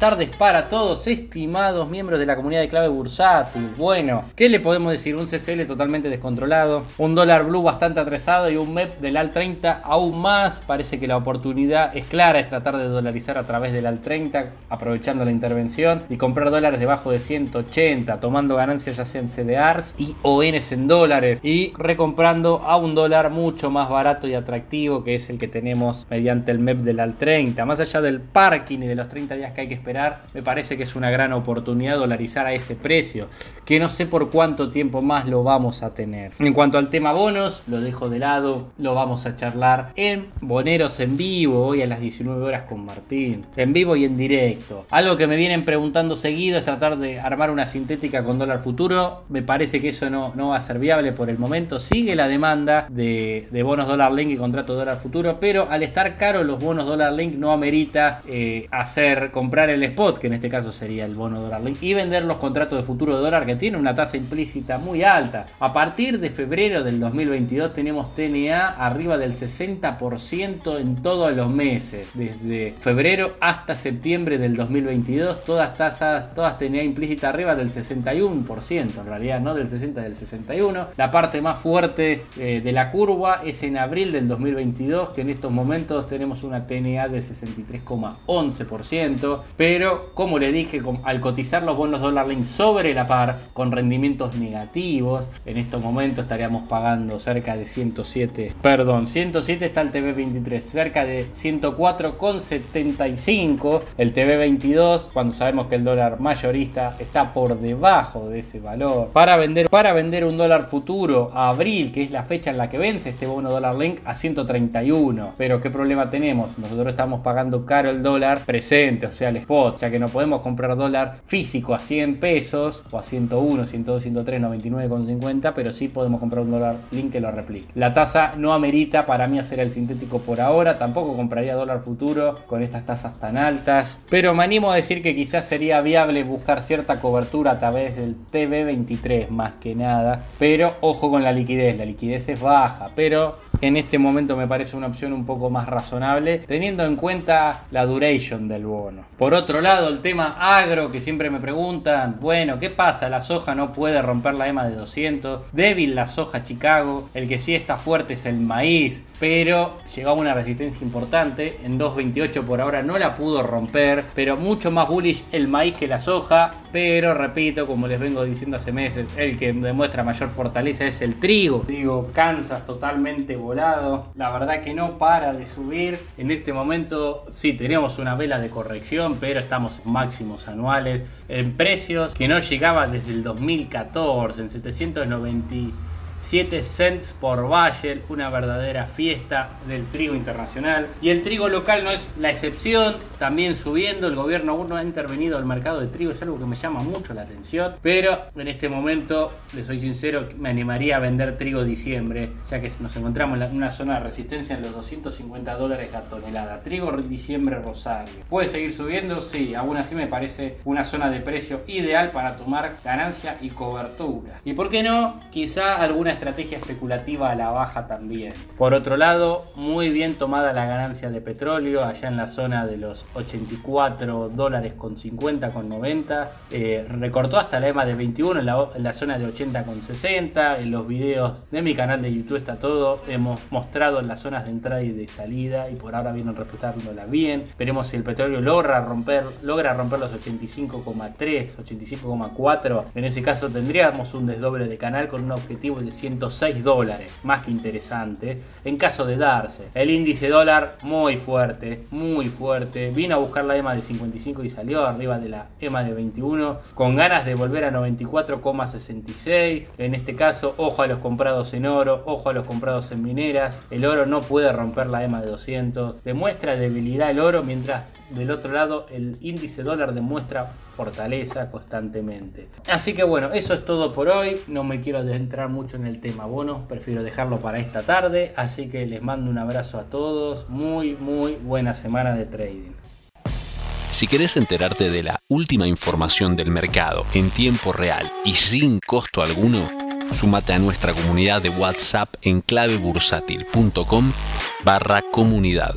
Tardes para todos, estimados miembros de la comunidad de clave bursátil. Bueno, ¿qué le podemos decir? Un CCL totalmente descontrolado, un dólar blue bastante atrasado y un MEP del AL 30 aún más. Parece que la oportunidad es clara, es tratar de dolarizar a través del AL 30, aprovechando la intervención y comprar dólares debajo de 180, tomando ganancias ya sea en CDRs y ONs en dólares y recomprando a un dólar mucho más barato y atractivo que es el que tenemos mediante el MEP del AL 30. Más allá del parking y de los 30 días que hay que esperar, me parece que es una gran oportunidad dolarizar a ese precio, que no sé por cuánto tiempo más lo vamos a tener. En cuanto al tema bonos, lo dejo de lado, lo vamos a charlar en Boneros en vivo, hoy a las 19 horas con Martín, en vivo y en directo. Algo que me vienen preguntando seguido es tratar de armar una sintética con dólar futuro, me parece que eso no, no va a ser viable por el momento, sigue la demanda de, de bonos dólar link y contrato dólar futuro, pero al estar caro los bonos dólar link no amerita eh, hacer comprar el spot, que en este caso sería el bono dólar y vender los contratos de futuro de dólar que tiene una tasa implícita muy alta. A partir de febrero del 2022 tenemos TNA arriba del 60% en todos los meses, desde febrero hasta septiembre del 2022, todas tasas, todas TNA implícita arriba del 61%, en realidad no del 60, del 61. La parte más fuerte eh, de la curva es en abril del 2022, que en estos momentos tenemos una TNA de 63,11%. Pero, como le dije, al cotizar los bonos dólar link sobre la par, con rendimientos negativos, en estos momentos estaríamos pagando cerca de 107, perdón, 107 está el TV23, cerca de 104,75 el TV22, cuando sabemos que el dólar mayorista está por debajo de ese valor. Para vender, para vender un dólar futuro a abril, que es la fecha en la que vence este bono dólar link, a 131. Pero, ¿qué problema tenemos? Nosotros estamos pagando caro el dólar presente, o sea, el spot, ya que no podemos comprar dólar físico a 100 pesos o a 101, 102, 103, 99,50, pero sí podemos comprar un dólar link que lo replique. La tasa no amerita para mí hacer el sintético por ahora, tampoco compraría dólar futuro con estas tasas tan altas, pero me animo a decir que quizás sería viable buscar cierta cobertura a través del TV23 más que nada, pero ojo con la liquidez, la liquidez es baja, pero en este momento me parece una opción un poco más razonable, teniendo en cuenta la duration del bono. Por otro lado, el tema agro, que siempre me preguntan, bueno, ¿qué pasa? La soja no puede romper la EMA de 200, débil la soja Chicago, el que sí está fuerte es el maíz, pero llegaba una resistencia importante, en 2.28 por ahora no la pudo romper, pero mucho más bullish el maíz que la soja, pero repito, como les vengo diciendo hace meses, el que demuestra mayor fortaleza es el trigo. Digo, Kansas totalmente. La verdad que no para de subir. En este momento sí tenemos una vela de corrección, pero estamos en máximos anuales. En precios que no llegaba desde el 2014, en 790 7 cents por Bayer, una verdadera fiesta del trigo internacional. Y el trigo local no es la excepción, también subiendo, el gobierno aún no ha intervenido al mercado de trigo, es algo que me llama mucho la atención, pero en este momento, les soy sincero, me animaría a vender trigo diciembre, ya que nos encontramos en una zona de resistencia en los 250 dólares la tonelada. Trigo diciembre Rosario. ¿Puede seguir subiendo? Sí, aún así me parece una zona de precio ideal para tomar ganancia y cobertura. Y por qué no, quizá alguna estrategia especulativa a la baja también. Por otro lado, muy bien tomada la ganancia de petróleo allá en la zona de los 84 dólares con 50 con 90. Eh, recortó hasta la EMA de 21 en la, zona de 80 con 60. En los videos de mi canal de YouTube está todo. Hemos mostrado las zonas de entrada y de salida y por ahora vienen respetándola bien. Veremos si el petróleo logra romper, logra romper los 85,3, 85,4. En ese caso tendríamos un desdoble de canal con un objetivo de 106 dólares, más que interesante, en caso de darse. El índice dólar muy fuerte, muy fuerte, vino a buscar la EMA de 55 y salió arriba de la EMA de 21, con ganas de volver a 94,66. En este caso, ojo a los comprados en oro, ojo a los comprados en mineras. El oro no puede romper la EMA de 200, demuestra debilidad el oro mientras del otro lado el índice dólar demuestra fortaleza constantemente. Así que bueno, eso es todo por hoy. No me quiero adentrar mucho en el tema bonos, prefiero dejarlo para esta tarde. Así que les mando un abrazo a todos. Muy, muy buena semana de trading. Si querés enterarte de la última información del mercado en tiempo real y sin costo alguno, sumate a nuestra comunidad de WhatsApp en clavebursátil.com barra comunidad,